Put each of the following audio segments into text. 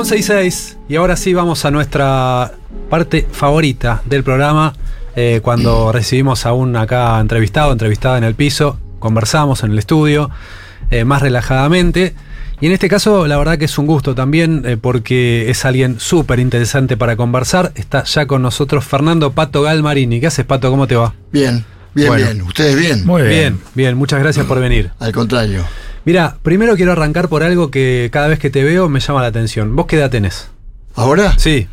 11 y 6. Y ahora sí vamos a nuestra parte favorita del programa. eh, cuando recibimos a un acá entrevistado, entrevistada en el piso, conversamos en el estudio, eh, más relajadamente. Y en este caso, la verdad que es un gusto también, eh, porque es alguien súper interesante para conversar. Está ya con nosotros Fernando Pato Galmarini. ¿Qué haces, Pato? ¿Cómo te va? Bien, bien, Bueno. bien. ¿Ustedes bien? Muy bien. Bien, bien, muchas gracias por venir. Al contrario. Mira, primero quiero arrancar por algo que cada vez que te veo me llama la atención. ¿Vos qué edad tenés? ¿Ahora? Sí,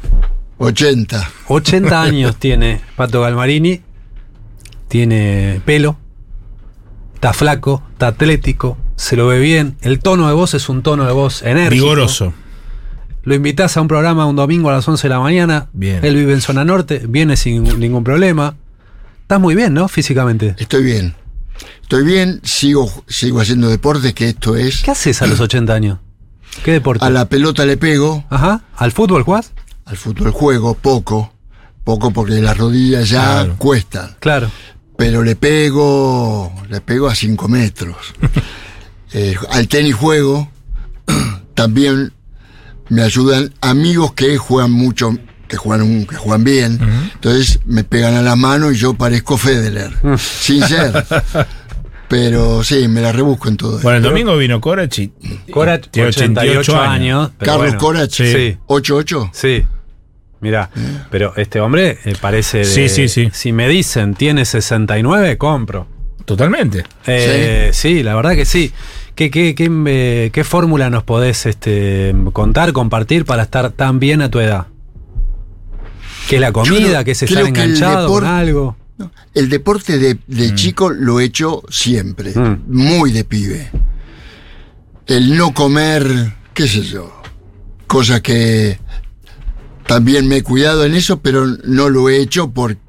80. 80 años tiene Pato Galmarini. Tiene pelo. Está flaco, está atlético, se lo ve bien. El tono de voz es un tono de voz enérgico. Vigoroso. Lo invitás a un programa un domingo a las 11 de la mañana. Bien. Él vive en zona norte, viene sin ningún problema. Estás muy bien, ¿no? Físicamente. Estoy bien. Estoy bien, sigo, sigo haciendo deporte, que esto es. ¿Qué haces a los 80 años? ¿Qué deporte? A la pelota le pego, Ajá. ¿Al fútbol jugás? al fútbol juego, poco. Poco porque las rodillas ya Claro. cuestan. Claro. Pero le pego, le pego a 5 metros. Eh, al tenis juego, también me ayudan amigos que juegan mucho, que juegan, que juegan bien. Entonces me pegan a la mano y yo parezco Federer. sin ser. Pero sí, me la rebusco en todo. Bueno, el domingo vino Corach y Corach, tiene 88 años. Carlos bueno. Corach, Sí. 8-8. Sí. Mirá, pero este hombre eh, parece de, Sí, sí, sí. Si me dicen tiene 69, compro. Totalmente. Eh, sí. la verdad que sí. ¿Qué, qué, qué, eh, qué fórmula nos podés este, contar, compartir para estar tan bien a tu edad? ¿Qué es la comida? Yo ¿Qué es creo estar que el enganchado con algo? No, El deporte de, de chico lo he hecho siempre, Mm. muy de pibe. El no comer, qué sé yo, cosa que también me he cuidado en eso, pero no lo he hecho porque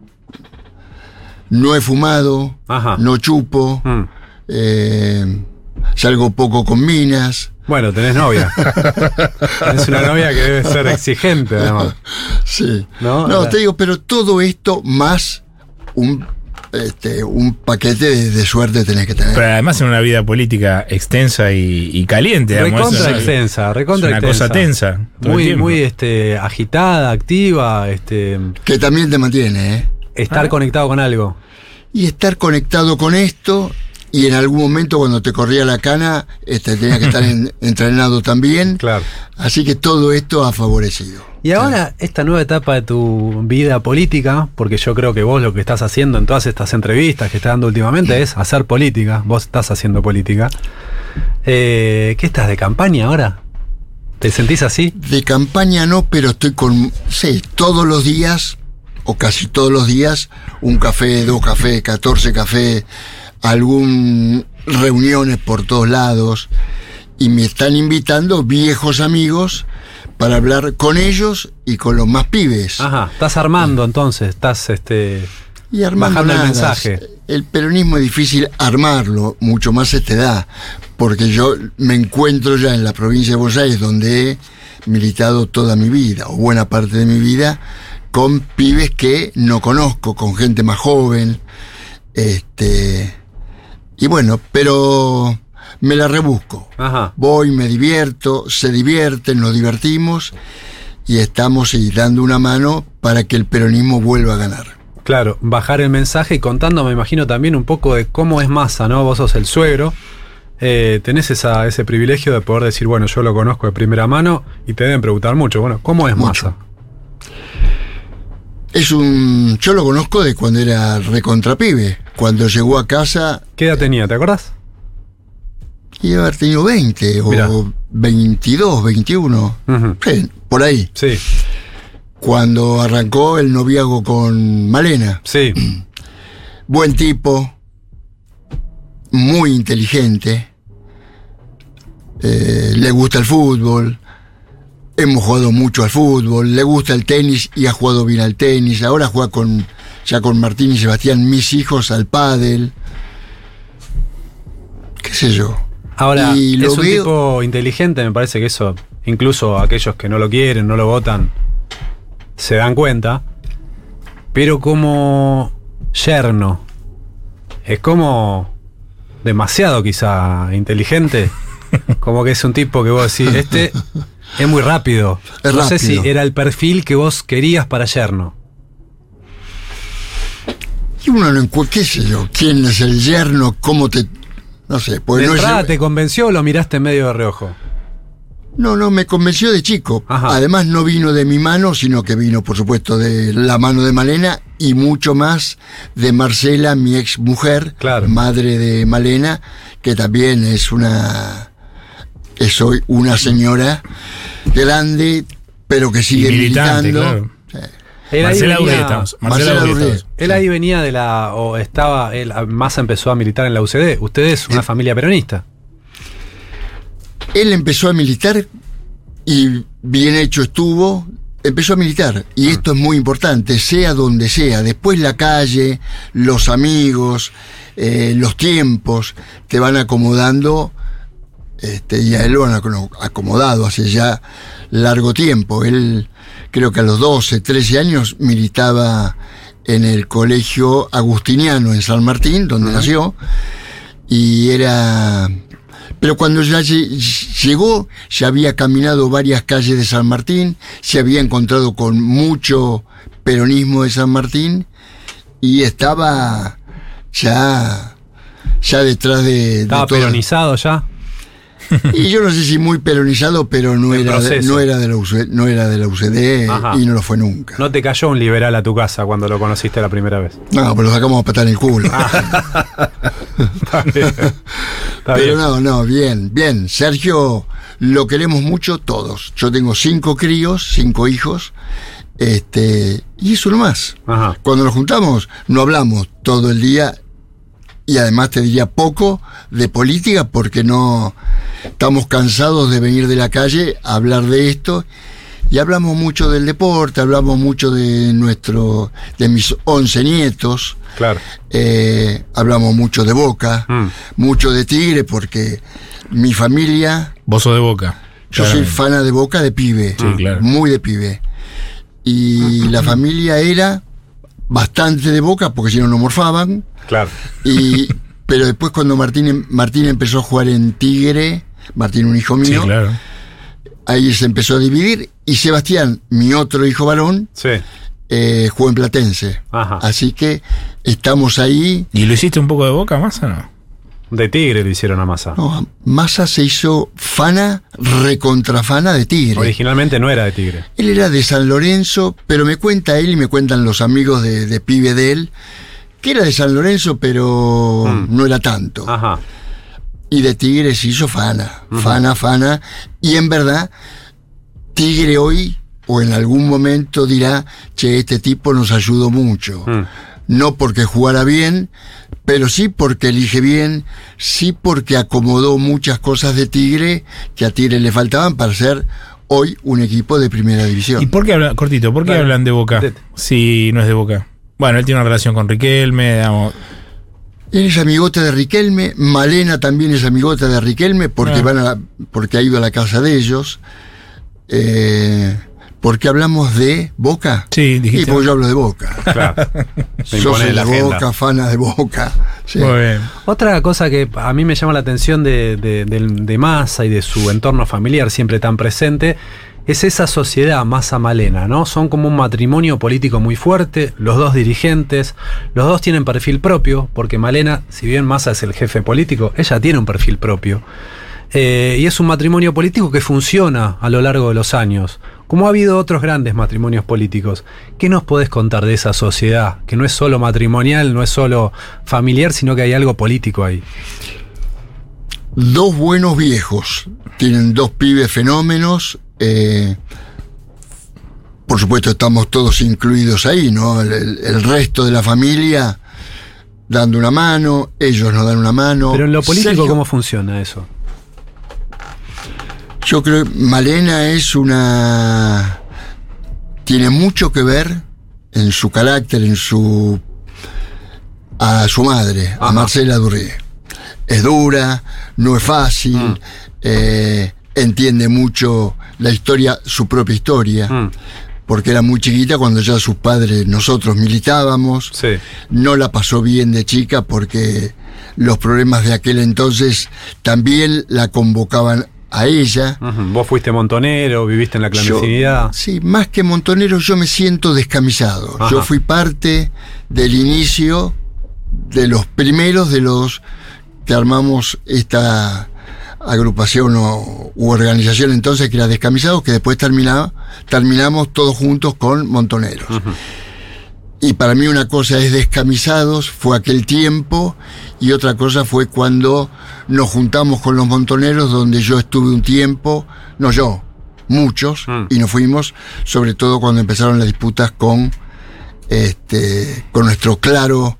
no he fumado, Ajá. no chupo, Mm. eh, salgo poco con minas. Bueno, tenés novia. tenés una novia que debe ser exigente, además. Sí. No, te digo, pero todo esto más un, este, un paquete de, de suerte tenés que tener. Pero además en una vida política extensa y, y caliente. Recontra extensa, recontra Es una extensa. cosa tensa. Muy, muy este, agitada, activa, este, que también te mantiene, ¿eh? estar Ah. conectado con algo. Y estar conectado con esto, y en algún momento cuando te corría la cana, este, tenía que estar en- entrenado también. Claro. Así que todo esto ha favorecido. Y ahora, esta nueva etapa de tu vida política, porque yo creo que vos lo que estás haciendo en todas estas entrevistas que estás dando últimamente es hacer política. Vos estás haciendo política. Eh, ¿Qué estás de campaña ahora? ¿Te sentís así? De campaña no, pero estoy con, sí, todos los días, o casi todos los días, un café, dos cafés, 14 cafés, algún reuniones por todos lados, y me están invitando viejos amigos para hablar con ellos y con los más pibes. Ajá. Estás armando entonces, estás este. Y armando Bajando el mensaje. El peronismo es difícil armarlo, mucho más a esta edad, porque yo me encuentro ya en la provincia de Buenos Aires, donde he militado toda mi vida, o buena parte de mi vida, con pibes que no conozco, con gente más joven. Este. Y bueno, pero me la rebusco. Ajá. Voy, me divierto, se divierten, nos divertimos y estamos y dando una mano para que el peronismo vuelva a ganar. Claro, bajar el mensaje y contando, me imagino también un poco de cómo es masa, ¿no? Vos sos el suegro. eh, tenés esa, ese privilegio de poder decir, bueno, yo lo conozco de primera mano y te deben preguntar mucho, bueno, ¿cómo es Mucho. masa? Es un. Yo lo conozco de cuando era recontrapibe. Cuando llegó a casa, ¿Qué edad tenía? ¿Te acordás? iba a haber tenido 20 Mirá. o 22, 21. Ujú. Sí, por ahí. Sí, Cuando arrancó el noviazgo con Malena. sí. Buen tipo, muy inteligente, eh, le gusta el fútbol, hemos jugado mucho al fútbol, le gusta el tenis y ha jugado bien al tenis, ahora juega con ya con Martín y Sebastián, mis hijos, al pádel, qué sé yo. Ahora, Y lo es un veo- tipo inteligente, me parece que eso, incluso aquellos que no lo quieren, no lo votan, se dan cuenta. Pero como yerno, es como demasiado quizá inteligente. Como que es un tipo que vos decís, este Es muy rápido. Es no sé si era el perfil que vos querías para yerno. Y uno no encuentra, qué sé yo, quién es el yerno, cómo te. No sé, pues ¿De no es. te convenció o lo miraste en medio de reojo? No, no, me convenció de chico. Ajá. Además no vino de mi mano, sino que vino, por supuesto, de la mano de Malena y mucho más de Marcela, mi ex mujer, Claro. madre de Malena, que también es una es hoy una señora grande, pero que sigue militante, militando. claro. Él ahí Marcela. Él ahí venía de la. o estaba. Él más empezó a militar en la UCD. Usted es una familia peronista. Él empezó a militar y bien hecho estuvo, empezó a militar. Y esto es muy importante, sea donde sea. Después la calle, los amigos, eh, los tiempos te van acomodando. Este, y a él lo han aco- acomodado hace ya largo tiempo. Él creo que a los 12, 13 años militaba en el colegio agustiniano en San Martín, donde nació, y era... Pero cuando ya lle- llegó, ya había caminado varias calles de San Martín, se había encontrado con mucho peronismo de San Martín y estaba ya, ya detrás de, Estaba peronizado ya. Y yo no sé si muy peronizado, pero no era, de, no era de la UCD, no era de la UCD Ajá. y no lo fue nunca. No te cayó un liberal a tu casa cuando lo conociste la primera vez. No, pues lo sacamos a patar en el culo. Está bien. Está Pero bien. no, no, bien, bien. Sergio lo queremos mucho todos. Yo tengo cinco críos, cinco hijos, este, y eso nomás. Ajá. Cuando nos juntamos, no hablamos todo el día y además te diría poco de política porque no estamos cansados de venir de la calle a hablar de esto y hablamos mucho del deporte, hablamos mucho de nuestro, de mis once nietos, Claro. eh, hablamos mucho de Boca, Mm. mucho de Tigre porque mi familia, Vos sos de boca. yo soy fana de Boca de pibe, Sí, claro. muy de pibe. Y la familia era bastante de Boca porque si no no morfaban. Claro. Y, pero después cuando Martín, Martín empezó a jugar en Tigre, Martín un hijo Sí, mío, claro. ahí se empezó a dividir y Sebastián, mi otro hijo varón, Sí. eh, jugó en Platense. Ajá. Así que estamos ahí. ¿Y lo hiciste un poco de boca más o no? De tigre lo hicieron a Massa. No, Massa se hizo fana, recontrafana de Tigre. Originalmente no era de tigre. Él era de San Lorenzo, pero me cuenta él y me cuentan los amigos de, de pibe de él, que era de San Lorenzo, pero Mm. no era tanto. Ajá. Y de Tigre se hizo fana, fana, fana. Y en verdad, Tigre hoy, o en algún momento dirá, che, este tipo nos ayudó mucho. Mm. No porque jugara bien, pero sí porque elige bien, sí porque acomodó muchas cosas de Tigre que a Tigre le faltaban para ser hoy un equipo de primera división. ¿Y por qué hablan, cortito, por qué hablan de boca? Dete. Si no es de boca. Bueno, él tiene una relación con Riquelme, digamos. Él es amigote de Riquelme, Malena también es amigota de Riquelme porque Ah. van a la- porque ha ido a la casa de ellos. Eh, porque hablamos de Boca. Sí, Y dijiste. pues yo hablo de Boca. Claro. La de agenda. Boca, fana de Boca. Sí. Muy bien. Otra cosa que a mí me llama la atención de, de, del- de Massa y de su entorno familiar siempre tan presente es esa sociedad Massa Malena, ¿no? Son como un matrimonio político muy fuerte, los dos dirigentes, los dos tienen perfil propio, porque Malena, si bien Massa es el jefe político, ella tiene un perfil propio. Eh, y es un matrimonio político que funciona a lo largo de los años, como ha habido otros grandes matrimonios políticos. ¿Qué nos podés contar de esa sociedad? Que no es solo matrimonial, no es solo familiar, sino que hay algo político ahí. Dos buenos viejos. Tienen dos pibes fenómenos. Eh, por supuesto, estamos todos incluidos ahí, ¿no? El, el- el resto de la familia dando una mano, ellos nos dan una mano. Pero en lo político, Sergio- ¿cómo funciona eso? Yo creo que Malena es una. tiene mucho que ver en su carácter, en su. a su madre, Ajá. a Marcela Durré. Es dura, no es fácil, Mm. eh, entiende mucho la historia, su propia historia, Mm, porque era muy chiquita cuando ya sus padres, nosotros militábamos sí, no la pasó bien de chica porque los problemas de aquel entonces también la convocaban a ella. Vos fuiste montonero, viviste en la Yo- clandestinidad. sí, más que montonero, yo me siento descamisado. Ajá. Yo fui parte del inicio de los primeros de los que armamos esta agrupación o, u organización entonces que era descamisados, que después terminaba, terminamos todos juntos con montoneros. Y para mí una cosa es descamisados, fue aquel tiempo, y otra cosa fue cuando nos juntamos con los montoneros, donde yo estuve un tiempo, no yo, muchos, Mm. y nos fuimos, sobre todo cuando empezaron las disputas con, este, con nuestro claro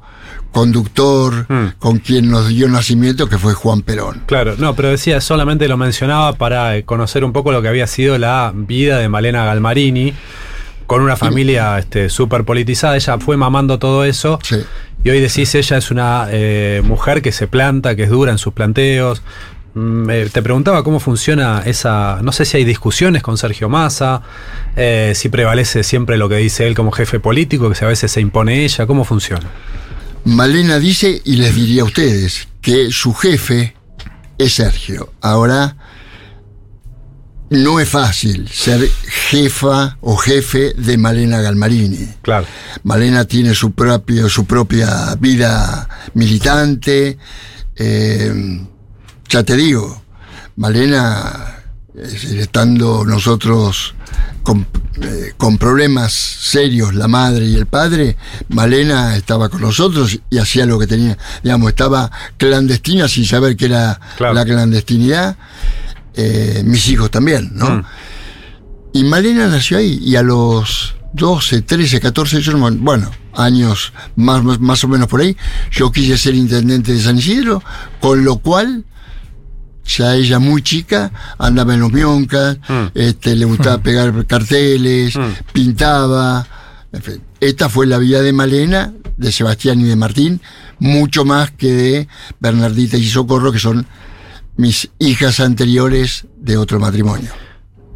conductor, Mm. con quien nos dio nacimiento, que fue Juan Perón. Claro, no, pero decía, solamente lo mencionaba para eh, conocer un poco lo que había sido la vida de Malena Galmarini, con una familia este, súper politizada. Ella fue mamando todo eso. Sí. Y hoy decís, ella es una eh, mujer que se planta, que es dura en sus planteos. Mm, eh, te preguntaba cómo funciona esa. No sé si hay discusiones con Sergio Massa, eh, si prevalece siempre lo que dice él como jefe político, que si a veces se impone ella, ¿cómo funciona? Malena dice, y les diría a ustedes, que su jefe es Sergio. Ahora, no es fácil ser jefa o jefe de Malena Galmarini. Claro. Malena tiene su, propio, su propia vida militante. eh, ya te digo, Malena, estando nosotros con, eh, con problemas serios, la madre y el padre, Malena estaba con nosotros y hacía lo que tenía. Digamos, estaba clandestina sin saber qué era Claro. la clandestinidad. Eh, mis hijos también, ¿no? Mm. Y Malena nació ahí y a los 12, 13, 14, yo bueno, años más, más, más o menos por ahí, yo quise ser intendente de San Isidro, con lo cual ya ella muy chica andaba en los mioncas, Mm. este, le gustaba pegar carteles, Mm. pintaba. en fin. Esta fue la vida de Malena, de Sebastián y de Martín, mucho más que de Bernardita y Socorro, que son mis hijas anteriores de otro matrimonio.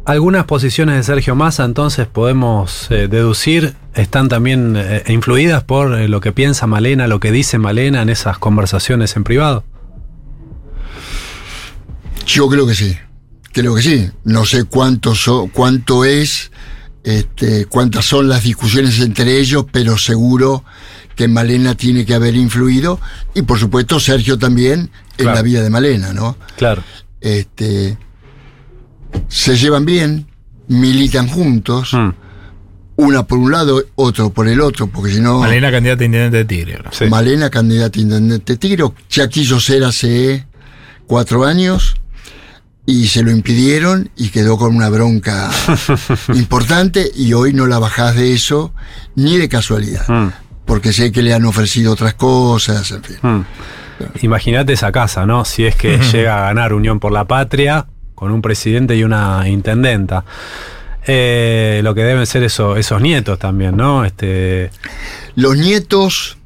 Algunas posiciones de Sergio Massa, entonces podemos eh, deducir, están también eh, influidas por eh, lo que piensa Malena, lo que dice Malena en esas conversaciones en privado. Yo creo que sí, creo que sí. No sé cuánto, so- cuánto es, este, cuántas son las discusiones entre ellos, pero seguro que Malena tiene que haber influido y por supuesto Sergio también en Claro. la vida de Malena, ¿no? Claro. Este, se llevan bien, militan juntos, Mm, una por un lado, otro por el otro, porque si no... Malena, candidata a intendente de Tigre. sí. Malena, candidata a intendente Tigre, ya quiso ser hace cuatro años y se lo impidieron y quedó con una bronca importante y hoy no la bajás de eso ni de casualidad, Mm, porque sé que le han ofrecido otras cosas, en fin. mm. Imagínate esa casa, ¿no? Si es que llega a ganar Unión por la Patria con un presidente y una intendenta. Eh, lo que deben ser eso, esos nietos también, ¿no? Este, Los nietos,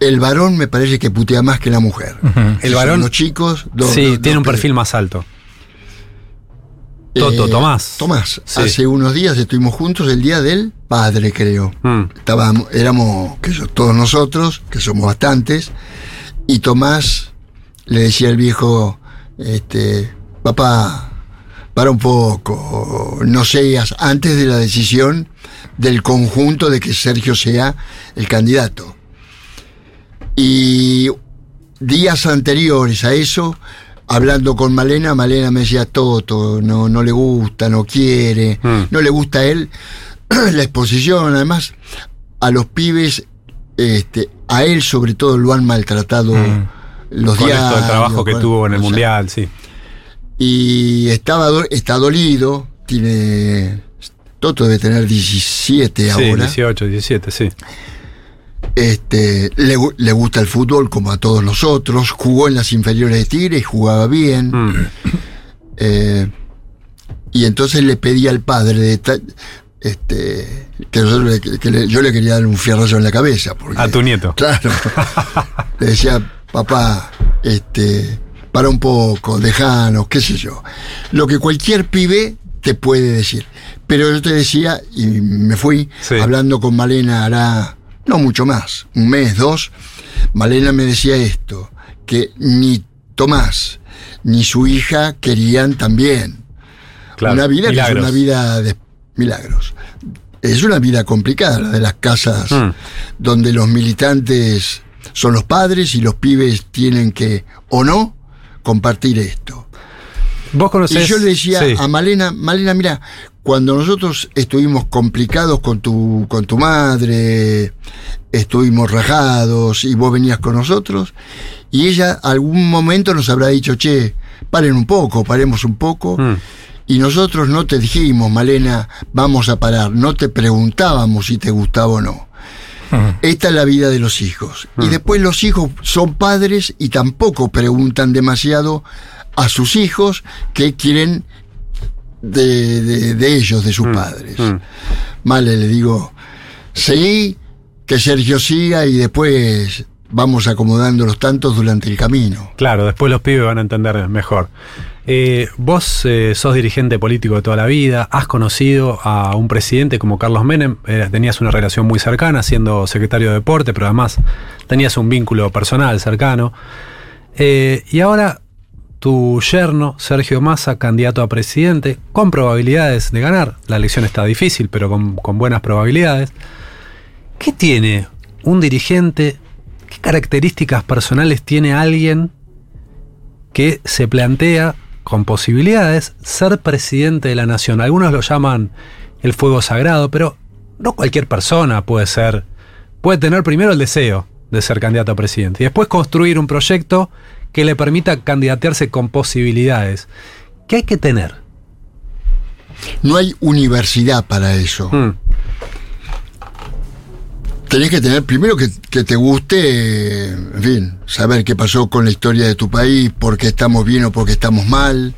el varón me parece que putea más que la mujer. El varón- Los chicos, dos- sí, dos- tiene un perfil más alto. Toto, eh, Tomás. Tomás, Sí. hace unos días estuvimos juntos el día del padre, creo. Mm, estábamos, éramos sé yo, todos nosotros, que somos bastantes, y Tomás le decía al viejo, este, papá, para un poco, no seas, antes de la decisión del conjunto de que Sergio sea el candidato. Y días anteriores a eso, hablando con Malena, Malena me decía, Toto, no, no le gusta, no quiere, Mm. no le gusta a él la exposición, además, a los pibes, este, a él sobre todo lo han maltratado Mm. los con días. esto del trabajo que tuvo en el Mundial, sí. Y estaba, está dolido, tiene. Toto debe tener 17 Sí, ahora. 18, 17, sí. Este, le, le gusta el fútbol como a todos nosotros. Jugó en las inferiores de Tigre y jugaba bien. Mm, Eh, y entonces le pedí al padre de ta- este, que, nosotros le- que le- yo le quería dar un fierrazo en la cabeza. Porque, A tu nieto. Claro. le decía, papá, este, para un poco, dejanos, qué sé yo. Lo que cualquier pibe te puede decir. Pero yo te decía, y me fui, Sí. hablando con Malena hará no mucho más, un mes, dos, Malena me decía esto, que ni Tomás ni su hija querían también. Claro, una vida que es una vida de milagros. Es una vida complicada la de las casas Mm. donde los militantes son los padres y los pibes tienen que, o no, compartir esto. Vos Y conocés. yo le decía Sí. a Malena, Malena, mira, cuando nosotros estuvimos complicados con tu, con tu madre, estuvimos rajados y vos venías con nosotros, y ella algún momento nos habrá dicho, che, paren un poco, paremos un poco. Mm. Y nosotros no te dijimos, Malena, vamos a parar, no te preguntábamos si te gustaba o no. Esta es la vida de los hijos. Y después los hijos son padres y tampoco preguntan demasiado a sus hijos qué quieren de, de- de ellos, de sus padres. mm. Vale, le digo, seguí, que Sergio siga y después vamos acomodando los tantos durante el camino. Claro, después los pibes van a entender mejor. Eh, vos eh, sos dirigente político de toda la vida, has conocido a un presidente como Carlos Menem, eh, tenías una relación muy cercana siendo secretario de deporte, pero además tenías un vínculo personal cercano. Y ahora tu yerno, Sergio Massa, candidato a presidente, con probabilidades de ganar. La elección está difícil, pero con, con buenas probabilidades. ¿Qué tiene un dirigente? ¿Qué características personales tiene alguien que se plantea con posibilidades ser presidente de la nación? Algunos lo llaman el fuego sagrado, pero no cualquier persona puede ser, puede tener primero el deseo de ser candidato a presidente y después construir un proyecto que le permita candidatearse con posibilidades. ¿Qué hay que tener? No hay universidad para eso. Mm, tenés que tener primero que, que te guste, en fin, saber qué pasó con la historia de tu país, por qué estamos bien o por qué estamos mal.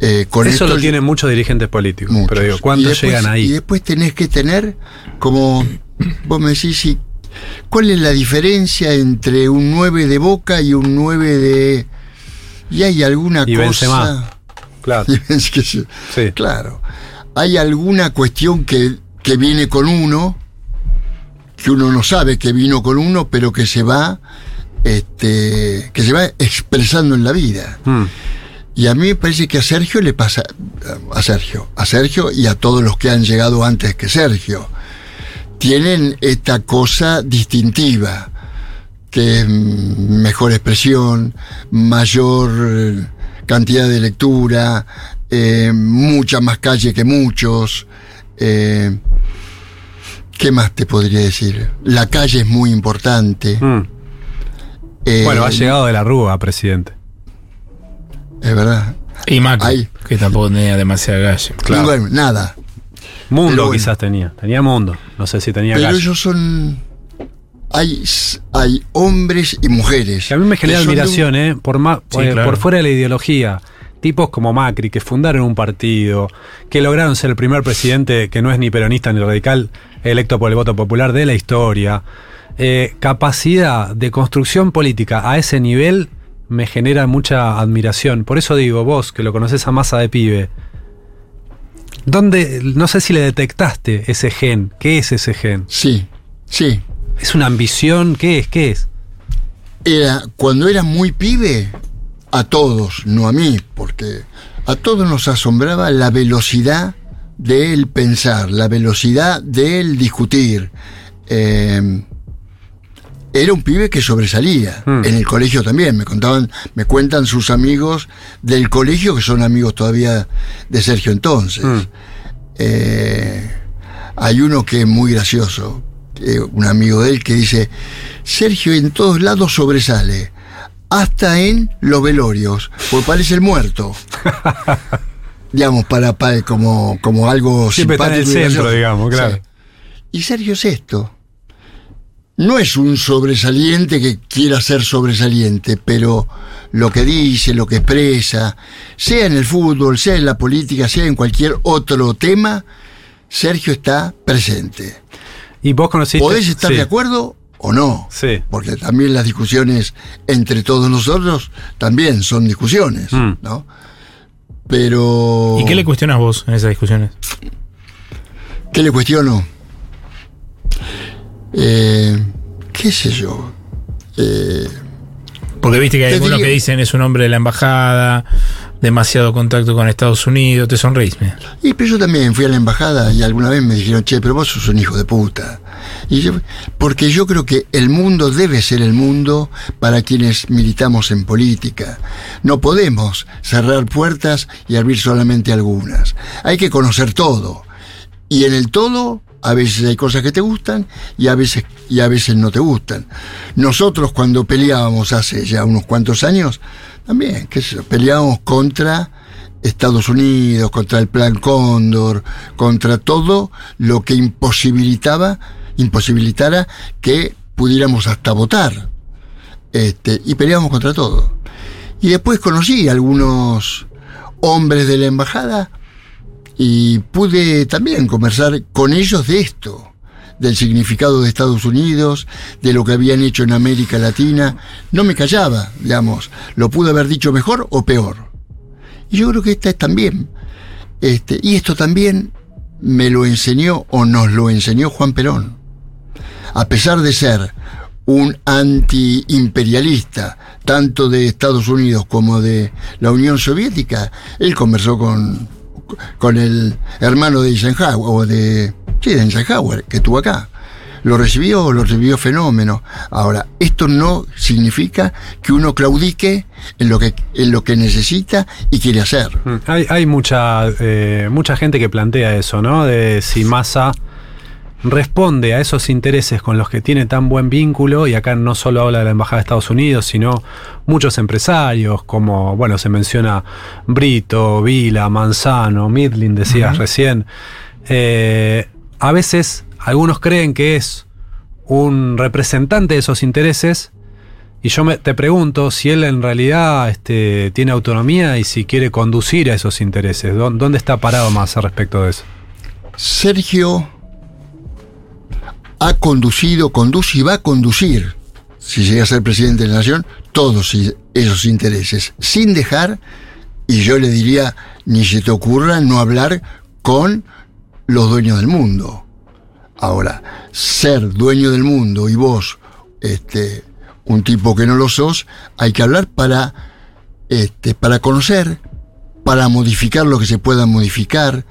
Eh, con Eso esto lo tienen muchos dirigentes políticos, muchos. pero digo, Y ¿cuántos después- llegan Y ahí? después tenés que tener, como vos me decís, si- ¿cuál es la diferencia entre un 9 de Boca y un 9 de... Y hay alguna Y cosa... Claro. Sí. Claro. Hay alguna cuestión que, que viene con uno, que uno no sabe que vino con uno, pero que se va, este, que se va expresando en la vida. Mm, Y a mí me parece que a Sergio le pasa, a Sergio, a Sergio y a todos los que han llegado antes que Sergio, tienen esta cosa distintiva, que es mejor expresión, mayor eh, cantidad de lectura, eh, mucha más calle que muchos. eh, ¿Qué más te podría decir? La calle es muy importante. mm. eh, Bueno, ha llegado de la Rúa, presidente. Es verdad. Y Macri, Ahí. que tampoco tenía demasiada calle. Y bueno, nada. Mundo bueno. quizás tenía. Tenía mundo. No sé si tenía Pero calle. ellos son. Hay, hay hombres y mujeres. Que a mí me genera un- admiración, ¿eh? Por, ma- Sí, eh, claro. por fuera de la ideología. Tipos como Macri, que fundaron un partido, que lograron ser el primer presidente que no es ni peronista ni radical, electo por el voto popular de la historia. Eh, capacidad de construcción política a ese nivel me genera mucha admiración. Por eso digo, vos que lo conoces a masa de pibe, ¿dónde, no sé si le detectaste ese gen? ¿Qué es ese gen? Sí, sí. ¿Es una ambición? ¿Qué es? ¿Qué es? Era, cuando era muy pibe, a todos, no a mí, porque a todos nos asombraba la velocidad del pensar, la velocidad del discutir. Eh, era un pibe que sobresalía. Mm. En el colegio también. Me contaban, me cuentan sus amigos del colegio, que son amigos todavía de Sergio entonces. Mm. Eh, hay uno que es muy gracioso, eh, un amigo de él que dice, Sergio en todos lados sobresale, hasta en los velorios, porque parece el muerto. digamos, para, para- como, como algo Siempre está en el simpático centro, digamos, claro. Sí. Y Sergio es esto. No es un sobresaliente que quiera ser sobresaliente, pero lo que dice, lo que expresa, sea en el fútbol, sea en la política, sea en cualquier otro tema, Sergio está presente. Y vos conociste. Podés estar Sí. de acuerdo o no. Sí. Porque también las discusiones entre todos nosotros también son discusiones, Mm. ¿no? Pero. ¿Y qué le cuestionas vos en esas discusiones? ¿Qué le cuestiono? Eh, ¿Qué sé yo? Eh, Porque viste que hay algunos que dicen es un hombre de la embajada, demasiado contacto con Estados Unidos, te sonreís. mira. Y pero yo también fui a la embajada y alguna vez me dijeron, che, pero vos sos un hijo de puta. Y yo, porque yo creo que el mundo debe ser el mundo para quienes militamos en política. No podemos cerrar puertas y abrir solamente algunas. Hay que conocer todo. Y en el todo, a veces hay cosas que te gustan y a veces, y a veces no te gustan. Nosotros cuando peleábamos hace ya unos cuantos años, también, qué sé peleábamos contra Estados Unidos, contra el Plan Cóndor, contra todo lo que imposibilitaba, imposibilitara que pudiéramos hasta votar. Este, y peleábamos contra todo. Y después conocí a algunos hombres de la embajada y pude también conversar con ellos de esto, del significado de Estados Unidos, de lo que habían hecho en América Latina. No me callaba, digamos, lo pude haber dicho mejor o peor. Y yo creo que esta es también. Este, y esto también me lo enseñó o nos lo enseñó Juan Perón. A pesar de ser un anti-imperialista, tanto de Estados Unidos como de la Unión Soviética, él conversó con, con el hermano de Eisenhower, o de, sí, Eisenhower, que estuvo acá. Lo recibió, lo recibió fenómeno. Ahora, esto no significa que uno claudique en lo que, en lo que necesita y quiere hacer. Mm, Hay, hay mucha, eh, mucha gente que plantea eso, ¿no? De si Massa responde a esos intereses con los que tiene tan buen vínculo, y acá no solo habla de la Embajada de Estados Unidos, sino muchos empresarios, como, bueno, se menciona Brito, Vila, Manzano, Midlin, decías recién. Eh, a veces algunos creen que es un representante de esos intereses, y yo me- te pregunto si él en realidad este, tiene autonomía y si quiere conducir a esos intereses. ¿Dó- ¿Dónde está parado más al respecto de eso? Sergio ha conducido, conduce y va a conducir, si llega a ser presidente de la nación, todos esos intereses, sin dejar, y yo le diría, ni se te ocurra no hablar con los dueños del mundo. Ahora, ser dueño del mundo y vos, este, un tipo que no lo sos, hay que hablar para, este, para conocer, para modificar lo que se pueda modificar.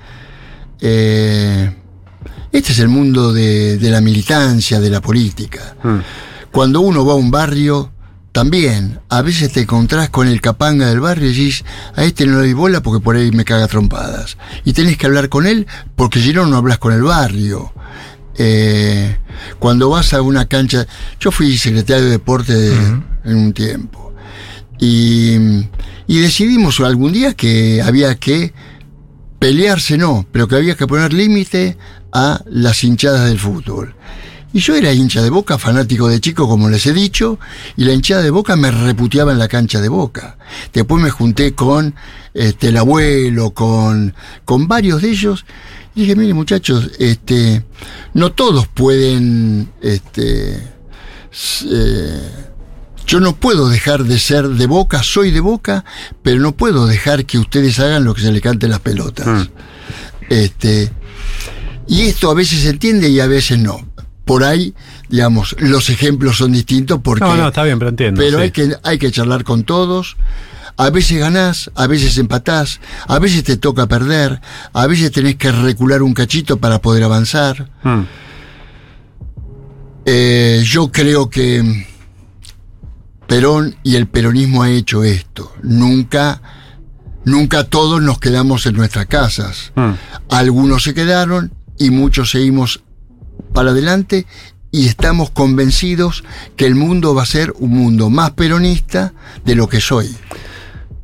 Eh, este es el mundo de, de la militancia, de la política. Cuando uno va a un barrio, también a veces te encontrás con el capanga del barrio y decís, a este no le doy bola porque por ahí me caga trompadas. Y tenés que hablar con él porque si no, no hablas con el barrio. Eh, cuando vas a una cancha, yo fui secretario de deporte de- en un tiempo. Y, y decidimos algún día que había que pelearse no, pero que había que poner límite a las hinchadas del fútbol. Y yo era hincha de Boca, fanático de chico, como les he dicho, y la hinchada de Boca me reputeaba en la cancha de Boca. Después me junté con este, el abuelo, con, con varios de ellos, y dije, mire muchachos, este, no todos pueden, este, eh, yo no puedo dejar de ser de Boca, soy de Boca, pero no puedo dejar que ustedes hagan lo que se le cante las pelotas. Este, y esto a veces se entiende y a veces no. Por ahí, digamos, los ejemplos son distintos porque... No, no, está bien, pero entiendo. Pero sí. hay, que, hay que charlar con todos. A veces ganás, a veces empatás, a veces te toca perder, a veces tenés que recular un cachito para poder avanzar. Mm. Eh, yo creo que Perón y el peronismo ha hecho esto. Nunca, nunca todos nos quedamos en nuestras casas. Mm. Algunos se quedaron y muchos seguimos para adelante y estamos convencidos que el mundo va a ser un mundo más peronista de lo que soy.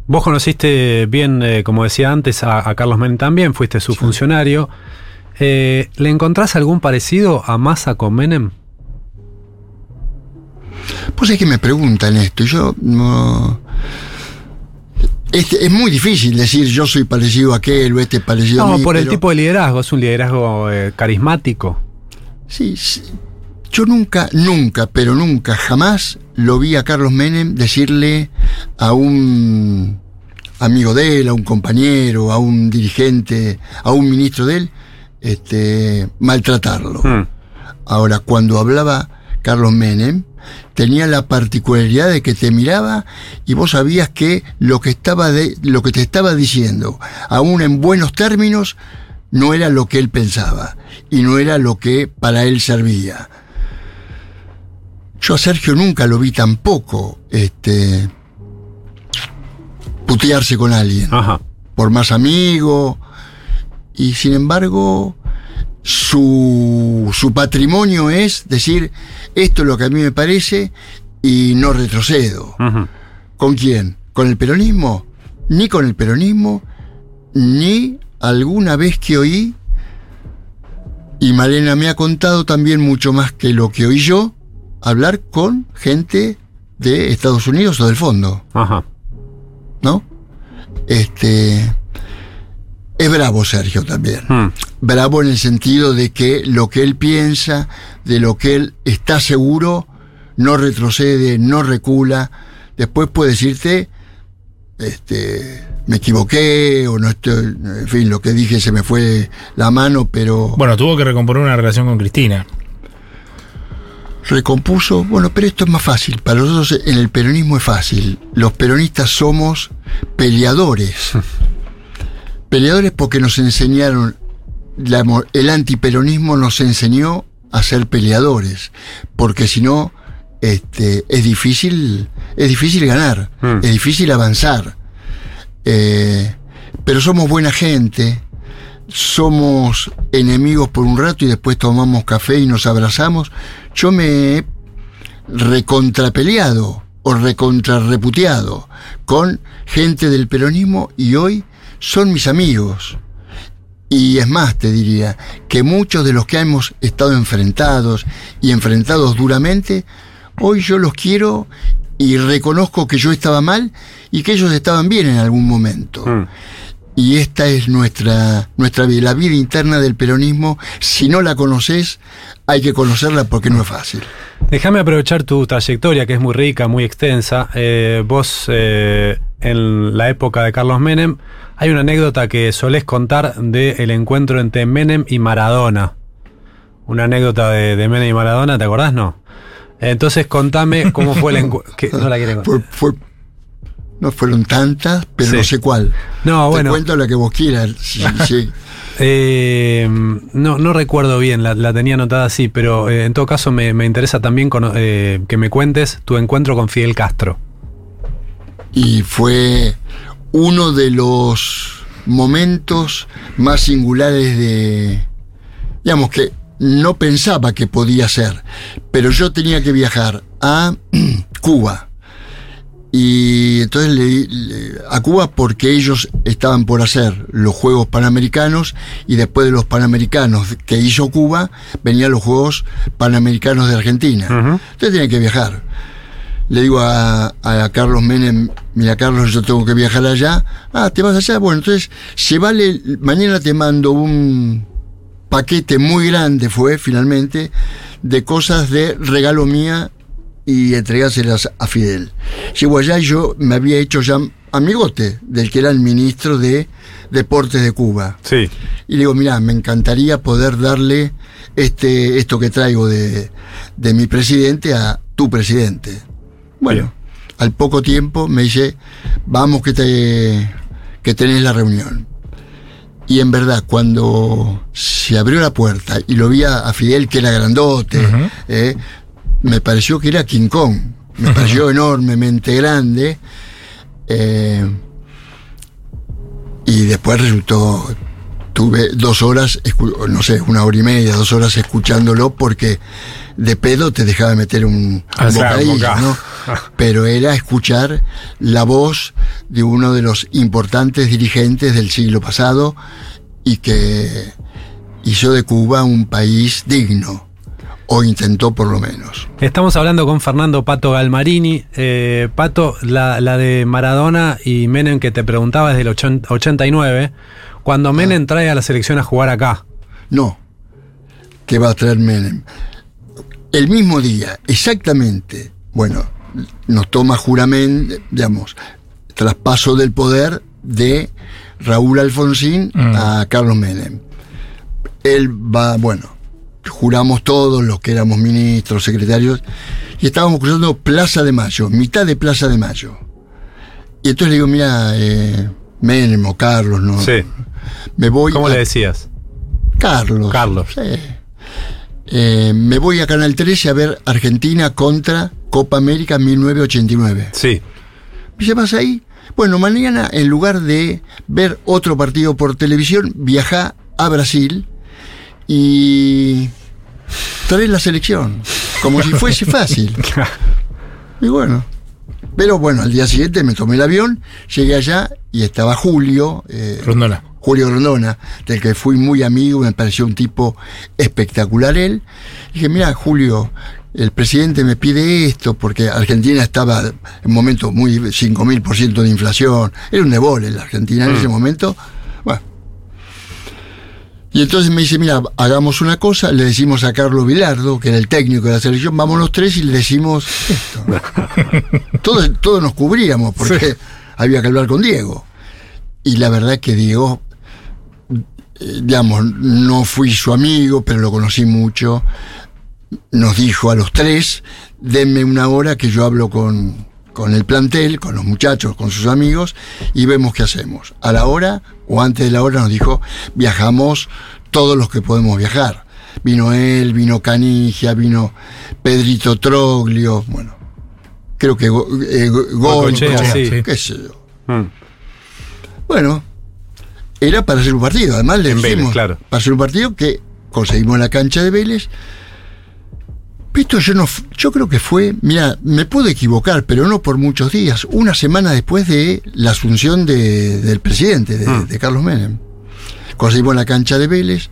Vos conociste bien, eh, como decía antes, a, a Carlos Menem también, fuiste su funcionario. Eh, ¿Le encontrás algún parecido a Massa con Menem? Pues es que me preguntan esto, y yo no. Es, es muy difícil decir yo soy parecido a aquel o este es parecido a No, mí. por el pero- tipo de liderazgo, es un liderazgo eh, carismático. Sí, sí. Yo nunca, nunca, pero nunca, jamás lo vi a Carlos Menem decirle a un amigo de él, a un compañero, a un dirigente, a un ministro de él, este, maltratarlo. Mm. Ahora, cuando hablaba Carlos Menem, tenía la particularidad de que te miraba y vos sabías que lo que, estaba de, lo que te estaba diciendo, aún en buenos términos, no era lo que él pensaba y no era lo que para él servía. Yo a Sergio nunca lo vi tampoco este, putearse con alguien, Ajá. por más amigo, y sin embargo su, su patrimonio es decir, esto es lo que a mí me parece y no retrocedo. ¿Con quién? ¿Con el peronismo? Ni con el peronismo, ni alguna vez que oí, y Malena me ha contado también mucho más que lo que oí yo, hablar con gente de Estados Unidos o del fondo, Ajá. ¿no? Este. Es bravo Sergio también. Mm. Bravo en el sentido de que lo que él piensa, de lo que él está seguro, no retrocede, no recula. Después puede decirte, este, me equivoqué o no estoy, en fin, lo que dije se me fue la mano, pero Bueno, tuvo que recomponer una relación con Cristina. recompuso. Bueno, pero esto es más fácil. Para nosotros en el peronismo es fácil. Los peronistas somos peleadores. peleadores porque nos enseñaron, la el antiperonismo nos enseñó a ser peleadores. Porque si no, este, es difícil, es difícil ganar, Mm. es difícil avanzar. Eh, pero somos buena gente, somos enemigos por un rato y después tomamos café y nos abrazamos. Yo me he recontrapeleado o recontrarreputeado con gente del peronismo y hoy son mis amigos. Y es más, te diría, que muchos de los que hemos estado enfrentados y enfrentados duramente, hoy yo los quiero y reconozco que yo estaba mal y que ellos estaban bien en algún momento. Mm. Y esta es nuestra, nuestra vida, la vida interna del peronismo. Si no la conoces, hay que conocerla porque no es fácil. Déjame aprovechar tu trayectoria, que es muy rica, muy extensa. Eh, vos, eh, en la época de Carlos Menem, hay una anécdota que solés contar del encuentro entre Menem y Maradona. Una anécdota de, de Menem y Maradona, ¿te acordás? No. Entonces contame cómo fue el encuentro. No la quieren contar. Fue, fue- no fueron tantas, pero Sí. no sé cuál. No, Te bueno. cuento la que vos quieras. Sí, sí. Eh, no, no recuerdo bien, la, tenía anotada así, pero eh, en todo caso me, me interesa también cono- eh, que me cuentes tu encuentro con Fidel Castro. Y fue uno de los momentos más singulares de, digamos que no pensaba que podía ser, pero yo tenía que viajar a Cuba. Y entonces le, a Cuba porque ellos estaban por hacer los Juegos Panamericanos y después de los Panamericanos que hizo Cuba venían los Juegos Panamericanos de Argentina. Entonces tenía que viajar. Le digo a, a Carlos Menem, mira Carlos, yo tengo que viajar allá. Ah, ¿te vas allá? Bueno, entonces, se vale, mañana te mando un paquete muy grande, fue finalmente, de cosas de regalo mía y entregárselas a Fidel. Llego allá y yo me había hecho ya amigote del que era el ministro de Deportes de Cuba. Sí. Y le digo, mira, me encantaría poder darle este, esto que traigo de, de mi presidente a tu presidente. Bueno, Bien. al poco tiempo me dice, vamos que, te, que tenés la reunión. Y en verdad, cuando se abrió la puerta y lo vi a, Fidel, que era grandote, eh, me pareció que era King Kong. Me pareció enormemente grande. eh, y después resultó, tuve dos horas, no sé, una hora y media, dos horas escuchándolo porque de pedo te dejaba meter un, Ah, un bocadillo, boca. ¿no? Pero era escuchar la voz de uno de los importantes dirigentes del siglo pasado y que hizo de Cuba un país digno, o intentó por lo menos. Estamos hablando con Fernando Pato Galmarini. Eh, Pato, la, la de Maradona y Menem que te preguntaba desde el 80 89, cuando Menem trae a la selección a jugar acá. No, que va a traer Menem. El mismo día, exactamente, bueno, nos toma juramento, digamos, traspaso del poder de Raúl Alfonsín Mm. a Carlos Menem. Él va, bueno, juramos todos los que éramos ministros, secretarios, y estábamos cruzando Plaza de Mayo, mitad de Plaza de Mayo. Y entonces le digo, mira, eh, Menem o Carlos, ¿no? Sí. Me voy ¿Cómo a- le decías? Carlos. Carlos. Sí. Eh, me voy a Canal 13 a ver Argentina contra Copa América 1989. Sí. ¿Me llamas ahí? Bueno, mañana, en lugar de ver otro partido por televisión, viaja a Brasil y traes la selección. Como si fuese fácil. Y bueno. Pero bueno, al día siguiente me tomé el avión, llegué allá y estaba Julio, eh, Rondola. Julio Rondona, del que fui muy amigo, me pareció un tipo espectacular él. dije, mira, Julio, el presidente me pide esto, porque Argentina estaba en un momento muy 5.000% de inflación. Era un debole la Argentina en ese momento. Bueno. Y entonces me dice, mira, hagamos una cosa, le decimos a Carlos Vilardo, que era el técnico de la selección, vamos los tres y le decimos esto. todos, todos nos cubríamos, porque había que hablar con Diego. Y la verdad que Diego, digamos, no fui su amigo, pero lo conocí mucho. Nos dijo a los tres, denme una hora que yo hablo con, con el plantel, con los muchachos, con sus amigos, y vemos qué hacemos. A la hora o antes de la hora nos dijo, viajamos todos los que podemos viajar. Vino él, vino Canigia, vino Pedrito Troglio, bueno, creo que eh, sí. qué sé yo. Mm. Bueno, era para hacer un partido. Además, le Vélez, dijimos claro. para hacer un partido que conseguimos la cancha de Vélez. Esto yo no, yo creo que fue, mira, me puedo equivocar, pero no por muchos días, una semana después de la asunción de- del presidente, de, de Carlos Menem. Conseguimos la cancha de Vélez,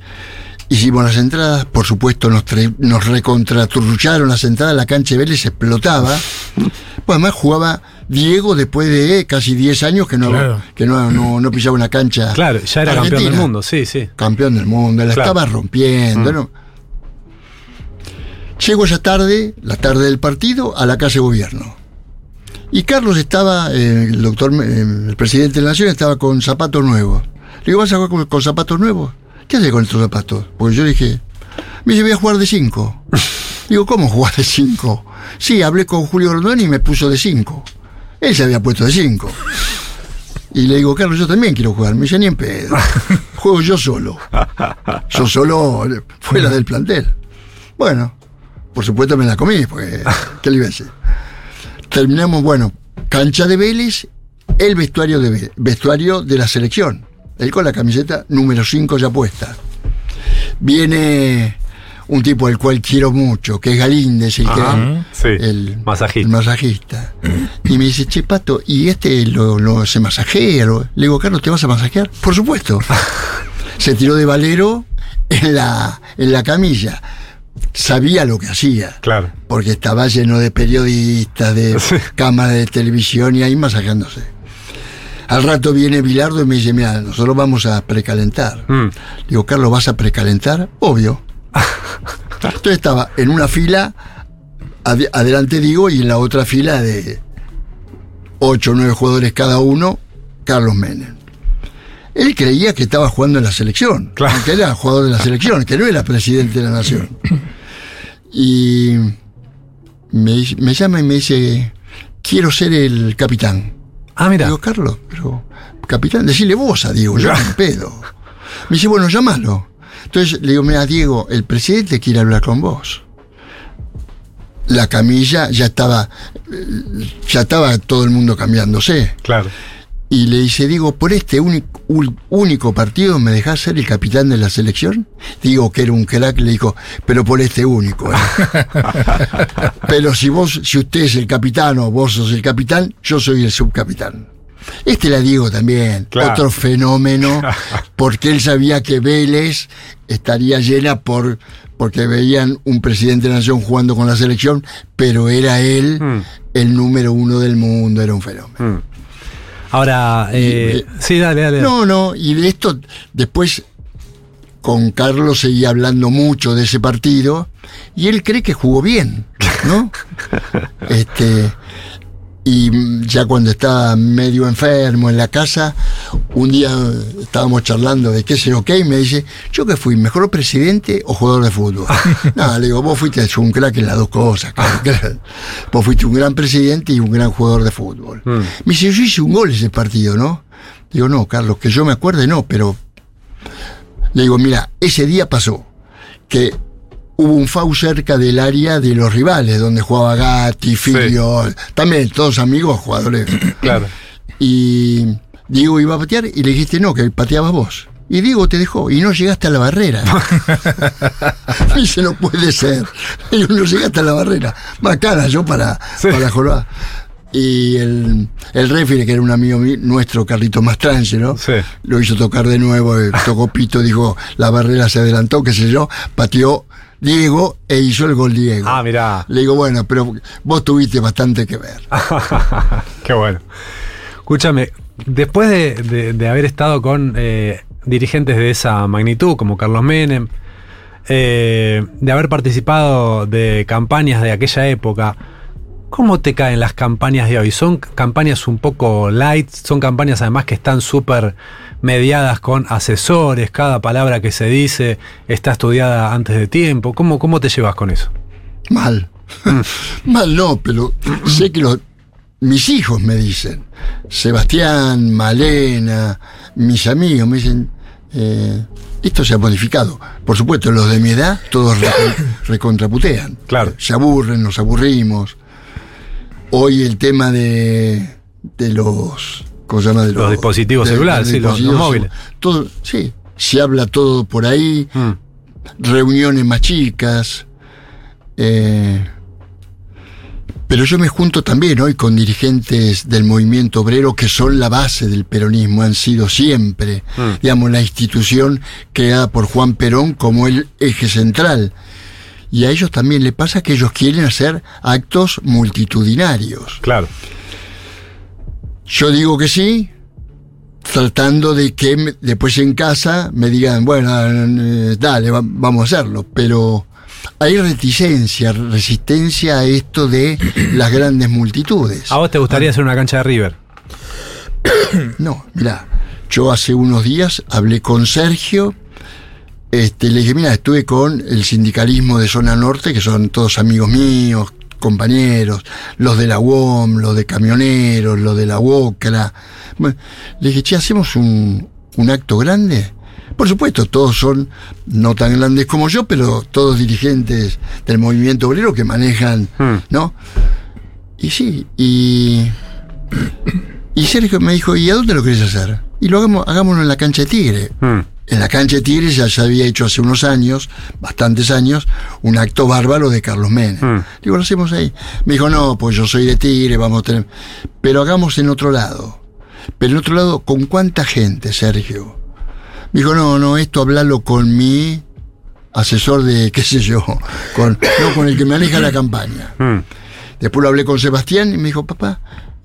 hicimos las entradas, por supuesto nos, nos recontraturrucharon las entradas, la cancha de Vélez explotaba. Pues además jugaba Diego después de casi 10 años que no, Claro. que no, no, no pisaba una cancha. Claro, ya era campeón del mundo, sí, sí. Campeón del mundo, la Claro. estaba rompiendo. Mm. ¿no? Llego esa tarde, la tarde del partido, a la casa de gobierno. Y Carlos estaba, eh, el doctor, eh, el presidente de la nación estaba con zapatos nuevos. Le digo, ¿vas a jugar con, con zapatos nuevos? ¿Qué haces con estos zapatos? Porque yo dije, me dice, voy a jugar de 5. Digo, ¿cómo jugar de 5? Sí, hablé con Julio Rondón y me puso de 5. Él se había puesto de 5. Y le digo, Carlos, yo también quiero jugar. Me dice, ni en pedo. Juego yo solo. Yo solo, fuera del plantel. Bueno, por supuesto me la comí, porque, ¿qué le iba a decir? Terminamos, bueno, cancha de Vélez, el vestuario de, Ve- vestuario de la selección. Él con la camiseta número 5 ya puesta. Viene un tipo al cual quiero mucho, que es Galíndez, el que Ajá, sí. el Masajista. el masajista. Y me dice, che, Pato, ¿y este lo, lo se masajea? Lo- Le digo, Carlos, ¿te vas a masajear? Por supuesto. se tiró de valero en la, en la camilla. Sabía lo que hacía. Claro. Porque estaba lleno de periodistas, de Sí. cámaras de televisión y ahí masajeándose. Al rato viene Bilardo y me dice, mira, nosotros vamos a precalentar. Mm. Digo, Carlos, ¿vas a precalentar? Obvio. Entonces estaba en una fila, ade- adelante digo, y en la otra fila de ocho o nueve jugadores cada uno, Carlos Menem. Él creía que estaba jugando en la selección, Claro. que era jugador de la selección, que no era presidente de la nación. Y me, llama y me dice, quiero ser el capitán. Ah, mira. Digo, Carlos, pero capitán, decirle vos a Diego, yo no pedo. Me dice, bueno, llámalo. Entonces le digo, mira, Diego, el presidente quiere hablar con vos. La camilla ya estaba, ya estaba todo el mundo cambiándose. Claro. Y le dice, digo, por este único, único partido me dejás ser el capitán de la selección. Digo que era un crack, le dijo, pero por este único. ¿eh? pero si vos, si usted es el capitán o vos sos el capitán, yo soy el subcapitán. Este la digo también, Claro. otro fenómeno, porque él sabía que Vélez estaría llena por porque veían un presidente de la nación jugando con la selección, pero era él Mm. el número uno del mundo, era un fenómeno. Mm. Ahora, eh, sí, dale, dale. No, no, y de esto después con Carlos seguía hablando mucho de ese partido y él cree que jugó bien, ¿no? este y ya cuando estaba medio enfermo en la casa, un día estábamos charlando de qué sé yo qué, y me dice, ¿yo que fui mejor presidente o jugador de fútbol? no, le digo, vos fuiste un crack en las dos cosas. claro, claro. Vos fuiste un gran presidente y un gran jugador de fútbol. Mm. Me dice, yo hice un gol ese partido, ¿no? Digo, no, Carlos, que yo me acuerde, no, pero. Le digo, mira, ese día pasó que hubo un FAU cerca del área de los rivales, donde jugaba Gatti, Filio, también todos amigos, jugadores. Claro. Y Diego iba a patear y le dijiste no, que pateabas vos. Y Diego te dejó y no llegaste a la barrera. y dice, no puede ser. Y no llegaste a la barrera. Más cara yo para, Sí. para jorobar. Y el, el referee, que era un amigo mío, nuestro, Carlito Mastrange, ¿no? Sí. Lo hizo tocar de nuevo, eh, tocó pito, dijo, la barrera se adelantó, qué sé yo, pateó Diego e hizo el gol Diego. Ah, mirá. Le digo, bueno, pero vos tuviste bastante que ver. Qué bueno. Escúchame, después de, de- de haber estado con eh, dirigentes de esa magnitud, como Carlos Menem, eh, de haber participado de campañas de aquella época, ¿cómo te caen las campañas de hoy? ¿Son campañas un poco light? ¿Son campañas además que están súper mediadas con asesores? Cada palabra que se dice está estudiada antes de tiempo. ¿Cómo, cómo te llevas con eso? Mal. Mal no, pero sé que los, mis hijos me dicen, Sebastián, Malena, mis amigos me dicen, eh, esto se ha modificado. Por supuesto, los de mi edad, todos recon- recontraputean. Claro. Se aburren, nos aburrimos. Hoy el tema de, de los... ¿Cómo se llama? De Los dispositivos de- celulares, sí, los- móviles. Todo, sí, se habla todo por ahí Mm. reuniones más chicas. eh, pero yo me junto también hoy con dirigentes del movimiento obrero que son la base del peronismo, han sido siempre, Mm. digamos, la institución creada por Juan Perón como el eje central. Y a ellos también le pasa que ellos quieren hacer actos multitudinarios. Claro. Yo digo que sí, tratando de que me- después en casa me digan, bueno, eh, dale, va- vamos a hacerlo. Pero hay reticencia, resistencia a esto de las grandes multitudes. ¿A vos te gustaría hacer una cancha de River? No, mira, yo hace unos días hablé con Sergio. Este, le dije, mira, estuve con el sindicalismo de Zona Norte, que son todos amigos míos, compañeros, los de la UOM, los de camioneros, los de la UOCRA. Bueno, le dije, che, ¿hacemos un, un acto grande? Por supuesto, todos son no tan grandes como yo, pero todos dirigentes del movimiento obrero que manejan, Hmm. ¿no? Y sí, y y Sergio me dijo, ¿y a dónde lo querés hacer? Y lo hagamos, hagámoslo en la cancha de Tigre. Mm. En la cancha de Tigre ya se había hecho hace unos años, bastantes años, un acto bárbaro de Carlos Menem. Mm. Digo, lo hacemos ahí. Me dijo, no, pues yo soy de Tigre, vamos a tener... Pero hagamos en otro lado. Pero en otro lado, ¿con cuánta gente, Sergio? Me dijo, no, no, esto hablalo con mi asesor de, qué sé yo, con, no, con el que maneja la campaña. Mm. Después lo hablé con Sebastián y me dijo, papá,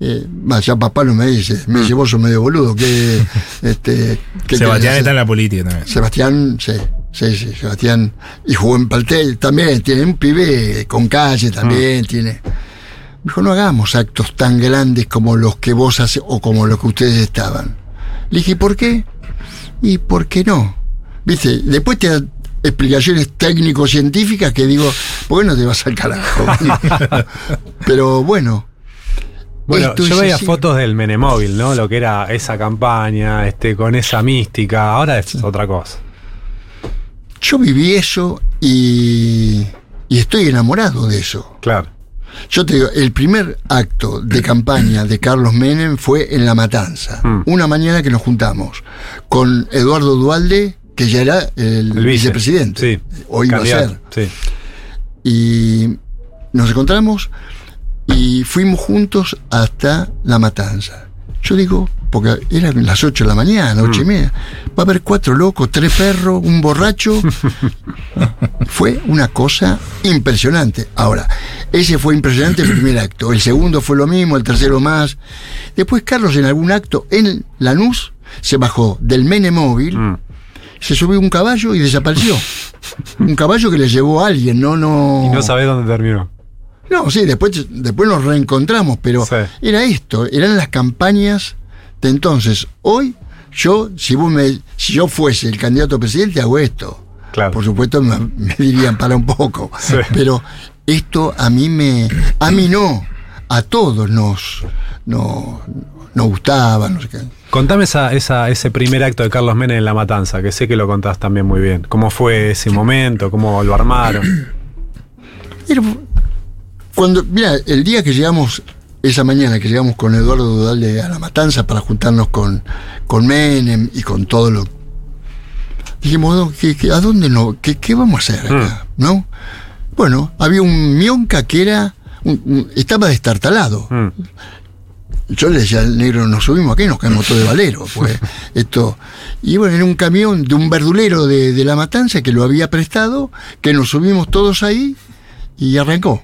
eh, más ya papá no me dice, me dice, vos sos medio boludo, que este, ¿qué Sebastián está hacer?". en la política también. Sebastián, sí, sí, sí, Sebastián, y jugó en Paltel también, tiene un pibe con calle también, tiene. Me dijo, no hagamos actos tan grandes como los que vos haces o como los que ustedes estaban. Le dije, ¿por qué? ¿Y por qué no? Viste, después te da explicaciones técnico-científicas que digo, ¿por qué no te vas al carajo? Pero bueno. Bueno, esto yo veía así. fotos del Menemóvil, ¿no? Lo que era esa campaña, este, con esa mística. Ahora es otra cosa. Yo viví eso y, y estoy enamorado de eso. Claro. Yo te digo, el primer acto de campaña de Carlos Menem fue en La Matanza. Mm. Una mañana que nos juntamos con Eduardo Dualde, que ya era el, El vice. vicepresidente. Sí. O iba a ser. Sí. Y nos encontramos y fuimos juntos hasta La Matanza. Yo digo, porque eran las 8 de la mañana, ocho y media. Va a haber cuatro locos, tres perros, un borracho. fue una cosa impresionante. Ahora, ese fue impresionante el primer acto. El segundo fue lo mismo, el tercero más. Después Carlos en algún acto en Lanús se bajó del Mene móvil, Mm. se subió un caballo y desapareció. un caballo que le llevó a alguien, no, no. Y no sabés dónde terminó. No, sí, después, después nos reencontramos, pero Sí. era esto, eran las campañas de entonces. Hoy yo, si vos me, si yo fuese el candidato a presidente, hago esto. Claro. Por supuesto me, me dirían para un poco. Sí. Pero esto a mí me. A mí no. A todos nos. No, nos gustaba, no sé qué. Contame esa, esa, ese primer acto de Carlos Menem en La Matanza, que sé que lo contás también muy bien. ¿Cómo fue ese momento? ¿Cómo lo armaron? Era- cuando, mira, el día que llegamos, esa mañana que llegamos con Eduardo Dudalde a la matanza para juntarnos con, con Menem y con todo lo. Dijimos, "No, ¿qué- qué- ¿a dónde no? ¿Qué, qué vamos a hacer acá? ¿No? Bueno, había un mionca que era. un- un- estaba destartalado. Mm. Yo le decía al negro, nos subimos aquí nos caemos todos de valero. Pues, esto. Y bueno, era un camión de un verdulero de, de la matanza que lo había prestado, que nos subimos todos ahí y arrancó.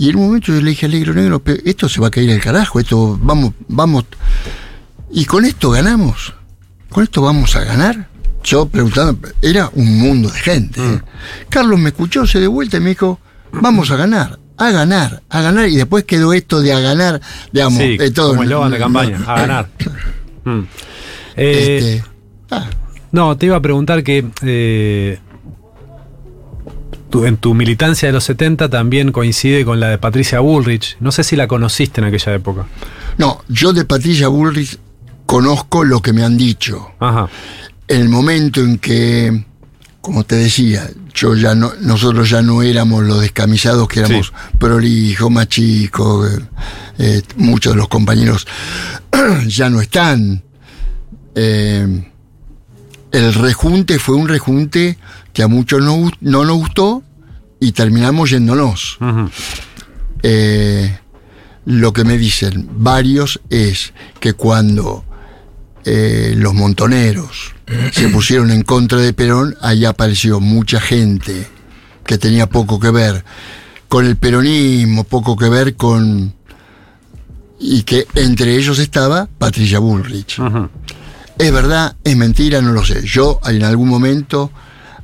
Y en un momento yo le dije al negro, negro, esto se va a caer el carajo, esto vamos, vamos. Y con esto ganamos. ¿Con esto vamos a ganar? Yo preguntaba, era un mundo de gente. ¿eh? Carlos me escuchó, se de vuelta y me dijo, vamos a ganar, a ganar, a ganar. Y después quedó esto de a ganar, digamos, Sí, de todo. como eslogan de campaña, a ganar. Mm. Eh, Este, ah, No, te iba a preguntar que eh, tu- en tu militancia de los 70 también coincide con la de Patricia Bullrich. No sé si la conociste en aquella época. no, yo de Patricia Bullrich conozco lo que me han dicho. Ajá. el momento en que, como te decía, yo ya no, nosotros ya no éramos los descamisados que éramos Sí. prolijos, más chicos, eh, eh, muchos de los compañeros ya no están. Eh, el rejunte fue un rejunte que a muchos no, no nos gustó y terminamos yéndonos. Eh, lo que me dicen varios es que cuando eh, los montoneros se pusieron en contra de Perón, ahí apareció mucha gente que tenía poco que ver con el peronismo, poco que ver con... y que entre ellos estaba Patricia Bullrich. Es verdad, es mentira, no lo sé. Yo en algún momento,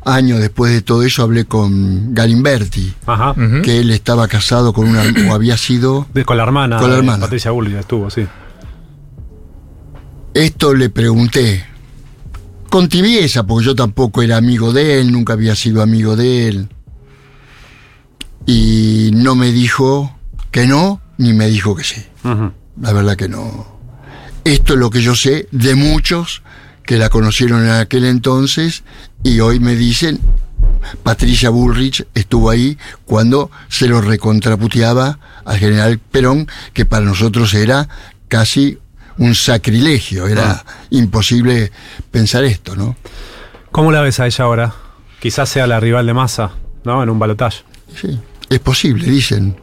años después de todo eso, hablé con Galimberti, Ajá. Que él estaba casado con una, o había sido, De- con la hermana. Con la hermana. Patricia Bullrich estuvo, sí. esto le pregunté, con tibieza, porque yo tampoco era amigo de él, nunca había sido amigo de él, y no me dijo que no, ni me dijo que sí. La verdad que no. Esto es lo que yo sé de muchos que la conocieron en aquel entonces y hoy me dicen, Patricia Bullrich estuvo ahí cuando se lo recontraputeaba al general Perón, que para nosotros era casi un sacrilegio, era imposible pensar esto, ¿no? ¿Cómo la ves a ella ahora? Quizás sea la rival de Massa, ¿no? En un balotaje. Sí, es posible, dicen.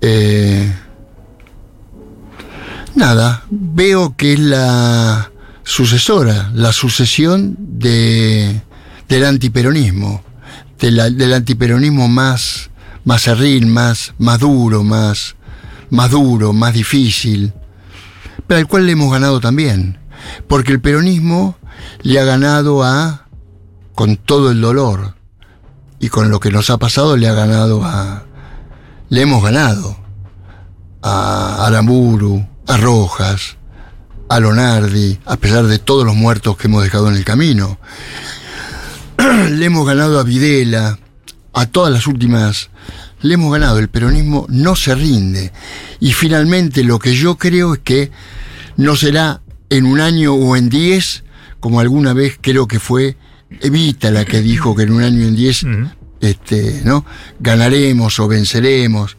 Eh, nada, veo que es la sucesora, la sucesión de, del antiperonismo, del antiperonismo más, más más, más duro, más, más duro, más difícil, pero al cual le hemos ganado también, porque el peronismo le ha ganado a, con todo el dolor, y con lo que nos ha pasado le ha ganado a. Le hemos ganado a Aramburu, a Rojas, a Lonardi, a pesar de todos los muertos que hemos dejado en el camino. le hemos ganado a Videla, a todas las últimas. Le hemos ganado. El peronismo no se rinde. Y finalmente lo que yo creo es que no será en un año o en diez, como alguna vez creo que fue Evita la que dijo que en un año o en diez este, ¿no? ganaremos o venceremos.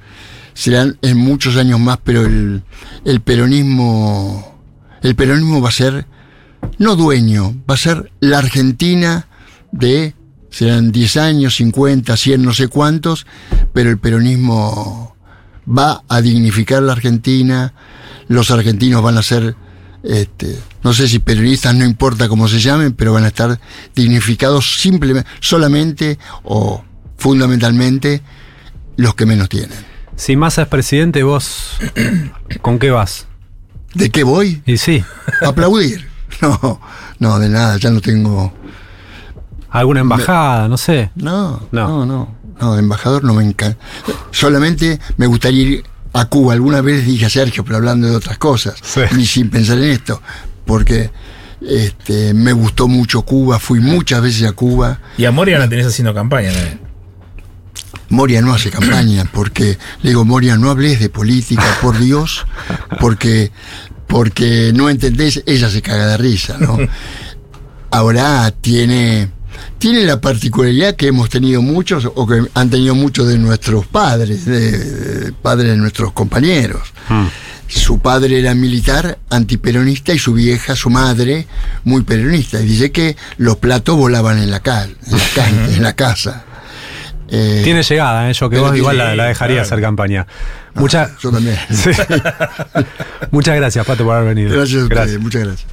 Serán en muchos años más, pero el, el peronismo, el peronismo va a ser no dueño, va a ser la Argentina de serán 10 años, 50, 100, no sé cuántos, pero el peronismo va a dignificar la Argentina, los argentinos van a ser, este, no sé si peronistas, no importa cómo se llamen, pero van a estar dignificados simplemente, solamente o fundamentalmente los que menos tienen. Si Massa es presidente, vos, ¿con qué vas? ¿De qué voy? Y sí, Aplaudir. No, no, de nada, ya no tengo. alguna embajada, no sé. No, No. no, no, no, de embajador no me encanta. Solamente me gustaría ir a Cuba. Alguna vez dije a Sergio, pero hablando de otras cosas, Sí. ni sin pensar en esto, porque Este, me gustó mucho Cuba, fui muchas veces a Cuba. Y a Moria la tenés haciendo campaña también. Moria no hace campaña, porque le digo, Moria, no hables de política, por Dios, porque, porque no entendés, ella se caga de risa, ¿no? Ahora tiene, tiene la particularidad que hemos tenido muchos, o que han tenido muchos de nuestros padres, de, de padres de nuestros compañeros. Mm. Su padre era militar, antiperonista, y su vieja, su madre, muy peronista. Y dice que los platos volaban en la, cal, en la, ca- en la casa. Eh, Tiene llegada, ¿eh? yo que vos igual la, la dejaría claro. hacer campaña. Muchas, Yo también. Sí. Muchas gracias, Pato, por haber venido. Gracias a ustedes, muchas gracias.